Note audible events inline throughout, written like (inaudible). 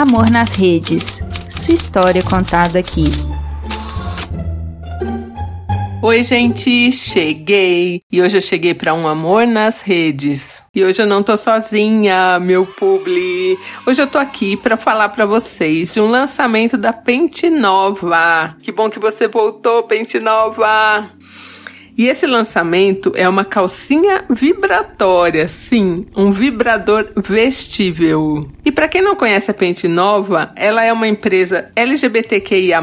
Amor nas Redes. Sua história contada aqui. Oi, gente, cheguei! E hoje eu cheguei para um amor nas redes. E hoje eu não tô sozinha, meu publi. Hoje eu tô aqui para falar para vocês de um lançamento da Pente Nova. Que bom que você voltou, Pente Nova! E esse lançamento é uma calcinha vibratória, sim, um vibrador vestível. Para quem não conhece a Pente Nova, ela é uma empresa LGBTQIA+,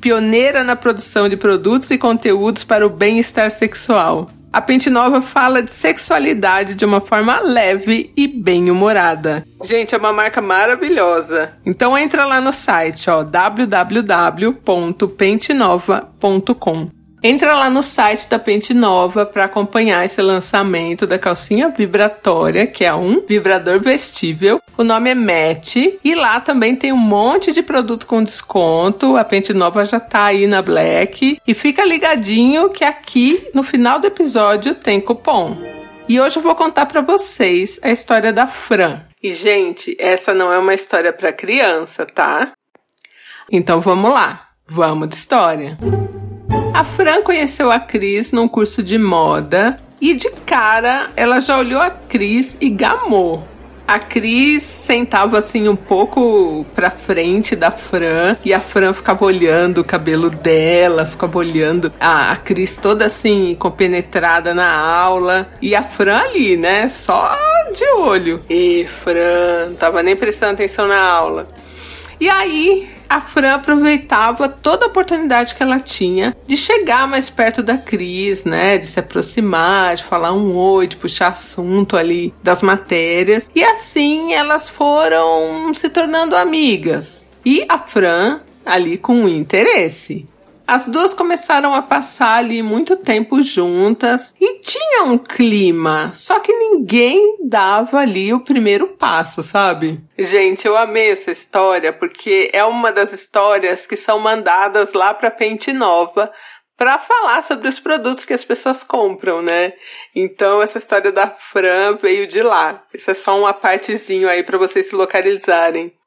pioneira na produção de produtos e conteúdos para o bem-estar sexual. A Pente Nova fala de sexualidade de uma forma leve e bem humorada. Gente, é uma marca maravilhosa. Então entra lá no site, ó, www.pentenova.com. Entra lá no site da Pente Nova para acompanhar esse lançamento da calcinha vibratória, que é um vibrador vestível. O nome é Match e lá também tem um monte de produto com desconto. A Pente Nova já tá aí na Black e fica ligadinho que aqui no final do episódio tem cupom. E hoje eu vou contar para vocês a história da Fran. E gente, essa não é uma história para criança, tá? Então vamos lá. Vamos de história. A Fran conheceu a Cris num curso de moda e de cara ela já olhou a Cris e gamou. A Cris sentava assim um pouco pra frente da Fran e a Fran ficava olhando o cabelo dela, ficava olhando a, a Cris toda assim compenetrada na aula e a Fran ali, né, só de olho. E Fran, tava nem prestando atenção na aula. E aí a Fran aproveitava toda a oportunidade que ela tinha de chegar mais perto da Cris, né? De se aproximar, de falar um oi, de puxar assunto ali das matérias. E assim elas foram se tornando amigas. E a Fran ali com interesse. As duas começaram a passar ali muito tempo juntas e tinha um clima, só que ninguém dava ali o primeiro passo, sabe? Gente, eu amei essa história porque é uma das histórias que são mandadas lá para Pente Nova para falar sobre os produtos que as pessoas compram, né? Então essa história da Fran veio de lá. Isso é só uma partezinho aí para vocês se localizarem.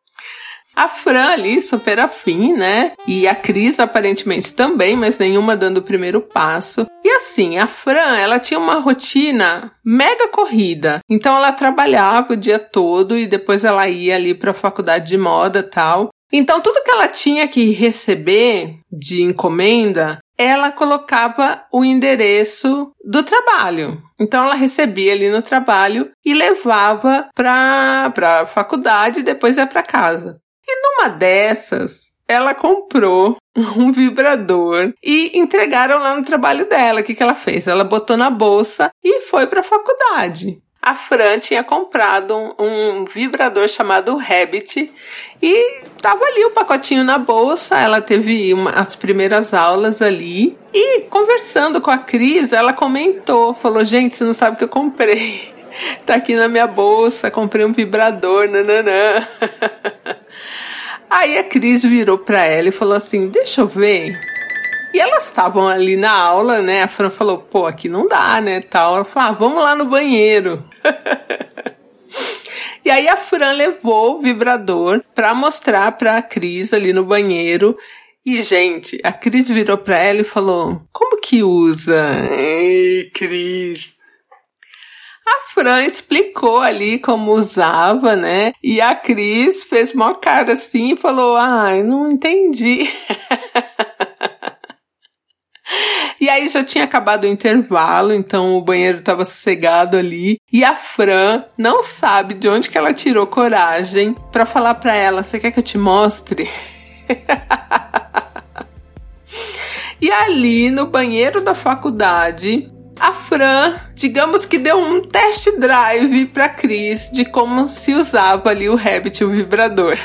A Fran ali, super afim, né? E a Cris aparentemente também, mas nenhuma dando o primeiro passo. E assim, a Fran, ela tinha uma rotina mega corrida. Então ela trabalhava o dia todo e depois ela ia ali para a faculdade de moda, tal. Então tudo que ela tinha que receber de encomenda, ela colocava o endereço do trabalho. Então ela recebia ali no trabalho e levava para a faculdade e depois ia para casa. E numa dessas, ela comprou um vibrador e entregaram lá no trabalho dela. O que, que ela fez? Ela botou na bolsa e foi para a faculdade. A Fran tinha comprado um, um, vibrador chamado Rabbit e tava ali o pacotinho na bolsa. Ela teve uma, as primeiras aulas ali e conversando com a Cris, ela comentou, falou: "Gente, você não sabe o que eu comprei. (laughs) Tá aqui na minha bolsa, comprei um vibrador, nananã." (laughs) Aí a Cris virou para ela e falou assim: Deixa eu ver. E elas estavam ali na aula, né? A Fran falou: Pô, aqui não dá, né? Tal. Ela falou: ah, Vamos lá no banheiro. (laughs) e aí a Fran levou o vibrador para mostrar para a Cris ali no banheiro. E, gente, a Cris virou para ela e falou: Como que usa? Ei, Cris. A Fran explicou ali como usava, né? E a Cris fez uma cara assim e falou: Ai, não entendi. (laughs) E aí já tinha acabado o intervalo, então o banheiro estava sossegado ali. E a Fran não sabe de onde que ela tirou coragem para falar para ela: "Você quer que eu te mostre?" (laughs) e ali no banheiro da faculdade, a Fran, digamos que deu um test drive pra Cris de como se usava ali o Rabbit, o vibrador.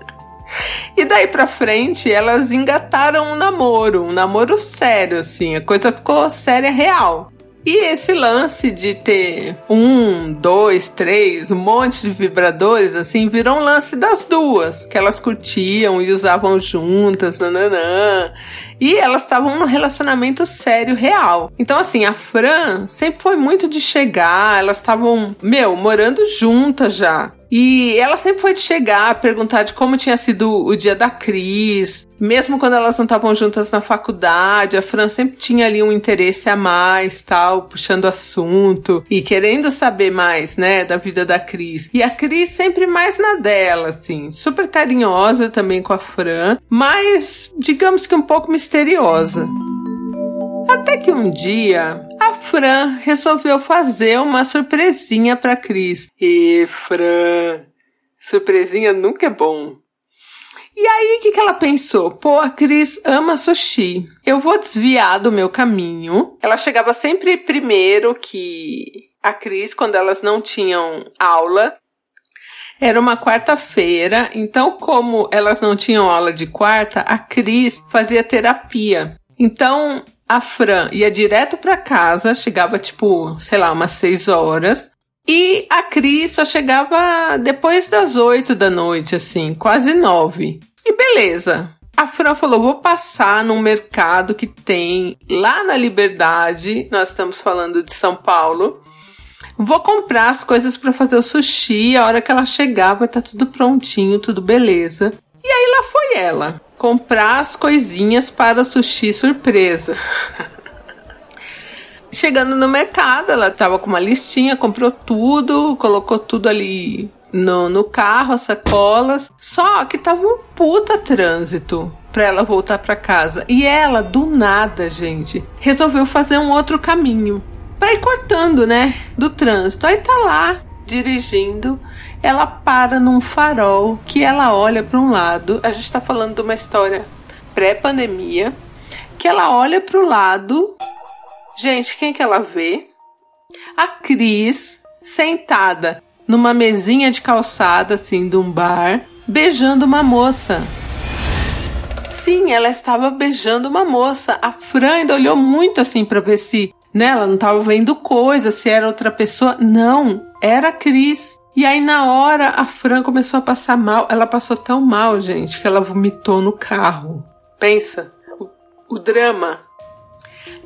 (laughs) e daí pra frente, elas engataram um namoro, um namoro sério, assim, a coisa ficou séria real. E esse lance de ter um, dois, três, um monte de vibradores, assim, virou um lance das duas, que elas curtiam e usavam juntas, nananã. E elas estavam num relacionamento sério, real. Então, assim, a Fran sempre foi muito de chegar, elas estavam, meu, morando juntas já. E ela sempre foi de chegar, perguntar de como tinha sido o dia da Cris. Mesmo quando elas não estavam juntas na faculdade, a Fran sempre tinha ali um interesse a mais, tal, puxando assunto e querendo saber mais, né, da vida da Cris. E a Cris sempre mais na dela, assim, super carinhosa também com a Fran, mas digamos que um pouco misteriosa. Até que um dia a Fran resolveu fazer uma surpresinha para Cris. E Fran, surpresinha nunca é bom. E aí, o que, que ela pensou? Pô, a Cris ama sushi. Eu vou desviar do meu caminho. Ela chegava sempre primeiro que a Cris, quando elas não tinham aula. Era uma quarta-feira, então, como elas não tinham aula de quarta, a Cris fazia terapia. Então, a Fran ia direto para casa, chegava tipo, sei lá, umas seis horas. E a Cris só chegava depois das oito da noite, assim, quase nove. E beleza. A Fran falou: vou passar num mercado que tem lá na Liberdade. Nós estamos falando de São Paulo. Vou comprar as coisas para fazer o sushi. A hora que ela chegar, vai estar tá tudo prontinho, tudo beleza. E aí lá foi ela comprar as coisinhas para o sushi surpresa. (laughs) Chegando no mercado, ela tava com uma listinha, comprou tudo, colocou tudo ali no, no carro, as sacolas. Só que tava um puta trânsito pra ela voltar para casa. E ela, do nada, gente, resolveu fazer um outro caminho. Pra ir cortando, né? Do trânsito. Aí tá lá, dirigindo ela para num farol que ela olha para um lado. A gente está falando de uma história pré-pandemia. Que ela olha para o lado. Gente, quem que ela vê? A Cris sentada numa mesinha de calçada, assim, de um bar, beijando uma moça. Sim, ela estava beijando uma moça. A Fran ainda olhou muito assim para ver se né, ela não estava vendo coisa, se era outra pessoa. Não, era a Cris. E aí, na hora, a Fran começou a passar mal. Ela passou tão mal, gente, que ela vomitou no carro. Pensa, o, o drama.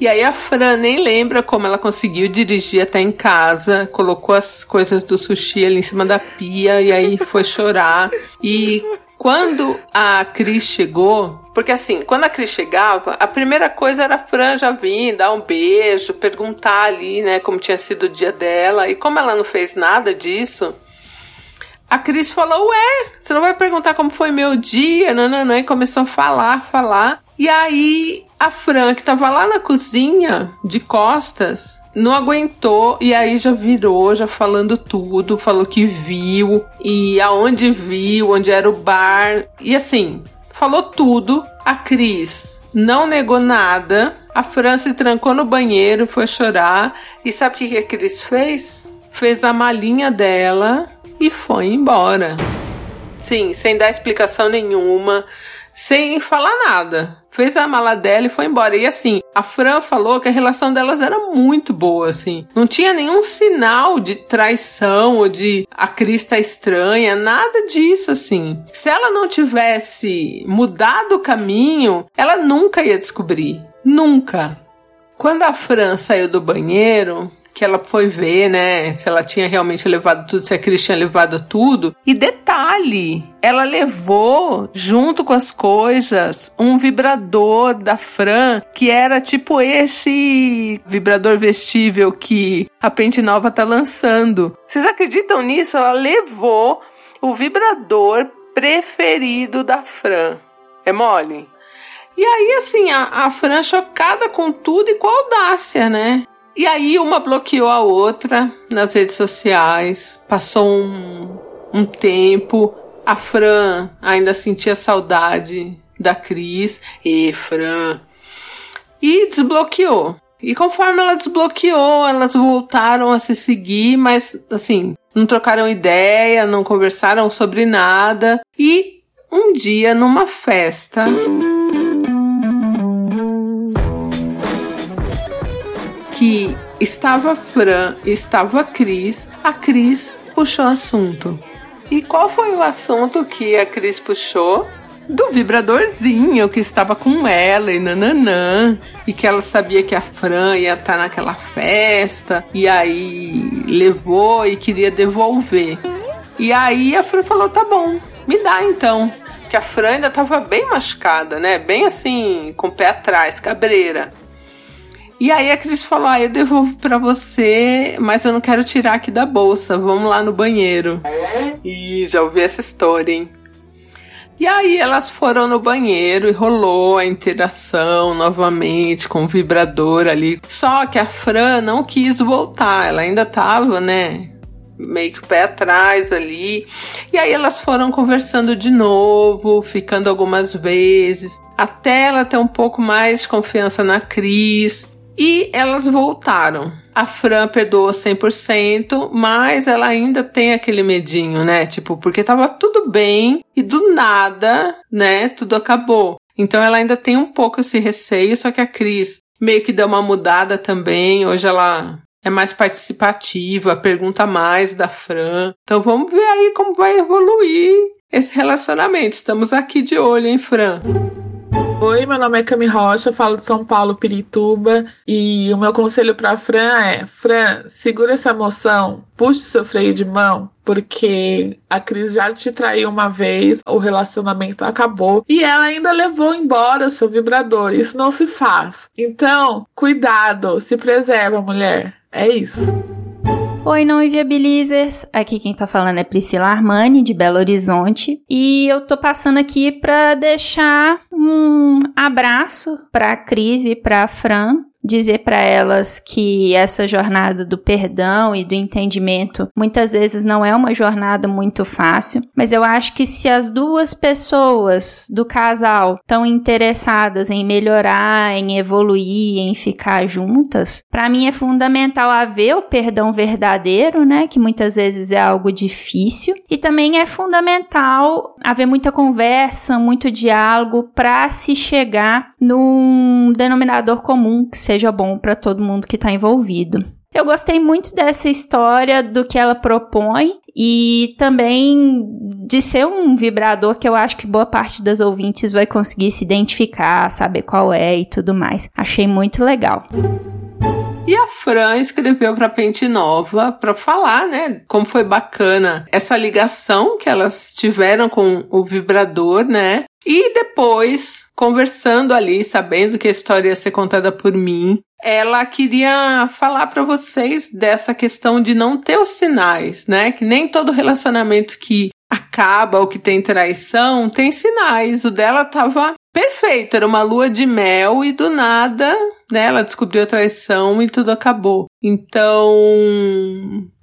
E aí a Fran nem lembra como ela conseguiu dirigir até em casa, colocou as coisas do sushi ali em cima da pia e aí foi chorar. E quando a Cris chegou, porque assim, quando a Cris chegava, a primeira coisa era a Fran já vir, dar um beijo, perguntar ali, né, como tinha sido o dia dela. E como ela não fez nada disso, a Cris falou: Ué, você não vai perguntar como foi meu dia? Nananã, e começou a falar, falar. E aí a Fran, que tava lá na cozinha, de costas, não aguentou e aí já virou, já falando tudo, falou que viu e aonde viu, onde era o bar. E assim, falou tudo. A Cris não negou nada. A Fran se trancou no banheiro, foi chorar. E sabe o que a Cris fez? Fez a malinha dela e foi embora. Sim, sem dar explicação nenhuma, sem falar nada fez a mala dela e foi embora. E assim, a Fran falou que a relação delas era muito boa, assim. Não tinha nenhum sinal de traição ou de a Cris tá estranha, nada disso, assim. Se ela não tivesse mudado o caminho, ela nunca ia descobrir. Nunca. Quando a Fran saiu do banheiro, que ela foi ver, né, se ela tinha realmente levado tudo, se a Cris tinha levado tudo. E detalhe, ela levou junto com as coisas um vibrador da Fran, que era tipo esse vibrador vestível que a Pente Nova tá lançando. Vocês acreditam nisso? Ela levou o vibrador preferido da Fran. É mole? E aí, assim, a, a Fran chocada com tudo e com a audácia, né? E aí uma bloqueou a outra nas redes sociais. Passou um, um tempo. A Fran ainda sentia saudade da Cris. E Fran. E desbloqueou. E conforme ela desbloqueou, elas voltaram a se seguir, mas assim, não trocaram ideia, não conversaram sobre nada. E um dia, numa festa. Que estava Fran, estava Cris, a Cris puxou assunto. E qual foi o assunto que a Cris puxou? Do vibradorzinho que estava com ela e nananã. E que ela sabia que a Fran ia estar tá naquela festa. E aí levou e queria devolver. E aí a Fran falou: tá bom, me dá então. Que a Fran ainda tava bem machucada, né? Bem assim, com o pé atrás, cabreira. E aí a Cris falou: Ah, eu devolvo para você, mas eu não quero tirar aqui da bolsa. Vamos lá no banheiro. Ih, já ouvi essa história, hein? E aí elas foram no banheiro e rolou a interação novamente com o vibrador ali. Só que a Fran não quis voltar, ela ainda tava, né? Meio que o pé atrás ali. E aí elas foram conversando de novo, ficando algumas vezes, até ela ter um pouco mais de confiança na Cris. E elas voltaram. A Fran perdoou 100%, mas ela ainda tem aquele medinho, né? Tipo, porque tava tudo bem e do nada, né? Tudo acabou. Então ela ainda tem um pouco esse receio, só que a Cris meio que deu uma mudada também. Hoje ela é mais participativa, pergunta mais da Fran. Então vamos ver aí como vai evoluir esse relacionamento. Estamos aqui de olho, hein, Fran? Oi, meu nome é Cami Rocha, falo de São Paulo, Pirituba, e o meu conselho para Fran é: Fran, segura essa emoção, puxe seu freio de mão, porque a Cris já te traiu uma vez, o relacionamento acabou e ela ainda levou embora seu vibrador. Isso não se faz. Então, cuidado, se preserva, mulher. É isso. Oi, não inviabilizers. Aqui quem tá falando é Priscila Armani, de Belo Horizonte. E eu tô passando aqui para deixar um abraço pra Cris e pra Fran, dizer para elas que essa jornada do perdão e do entendimento muitas vezes não é uma jornada muito fácil, mas eu acho que se as duas pessoas do casal estão interessadas em melhorar, em evoluir, em ficar juntas, para mim é fundamental haver o perdão verdadeiro, né, que muitas vezes é algo difícil, e também é fundamental haver muita conversa, muito diálogo para se chegar num denominador comum que seja bom para todo mundo que está envolvido. Eu gostei muito dessa história, do que ela propõe e também de ser um vibrador que eu acho que boa parte das ouvintes vai conseguir se identificar, saber qual é e tudo mais. Achei muito legal. E a Fran escreveu para Pente Nova para falar, né, como foi bacana essa ligação que elas tiveram com o vibrador, né? E depois conversando ali, sabendo que a história ia ser contada por mim, ela queria falar para vocês dessa questão de não ter os sinais, né? Que nem todo relacionamento que acaba ou que tem traição tem sinais. O dela tava perfeito, era uma lua de mel e do nada, né, ela descobriu a traição e tudo acabou. Então,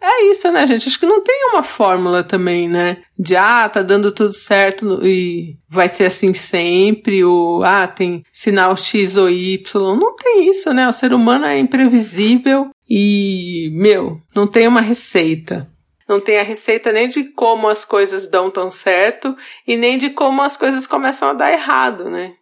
é isso, né, gente? Acho que não tem uma fórmula também, né? De ah, tá dando tudo certo e vai ser assim sempre, ou ah, tem sinal X ou Y. Não tem isso, né? O ser humano é imprevisível e, meu, não tem uma receita. Não tem a receita nem de como as coisas dão tão certo e nem de como as coisas começam a dar errado, né?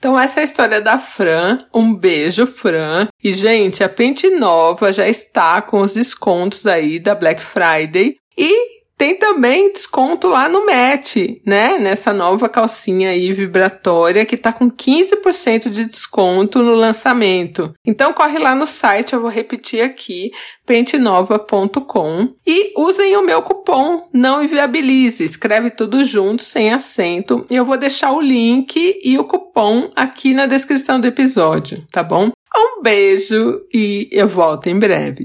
Então essa é a história da Fran. Um beijo, Fran. E gente, a Pente Nova já está com os descontos aí da Black Friday e tem também desconto lá no Match, né? Nessa nova calcinha aí vibratória que tá com 15% de desconto no lançamento. Então corre lá no site, eu vou repetir aqui, pentenova.com e usem o meu cupom Não Inviabilize. Escreve tudo junto, sem acento. E eu vou deixar o link e o cupom aqui na descrição do episódio, tá bom? Um beijo e eu volto em breve.